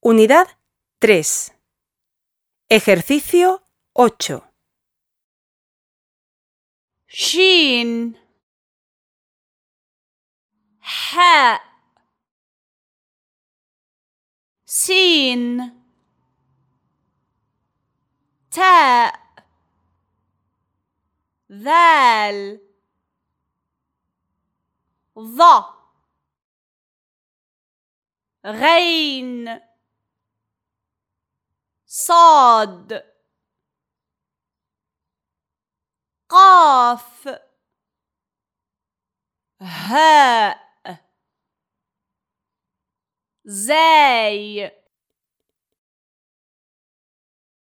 Unidad 3. Ejercicio 8. شين حاء سين تاء ذال ظ غين صاد قاف هاء زاي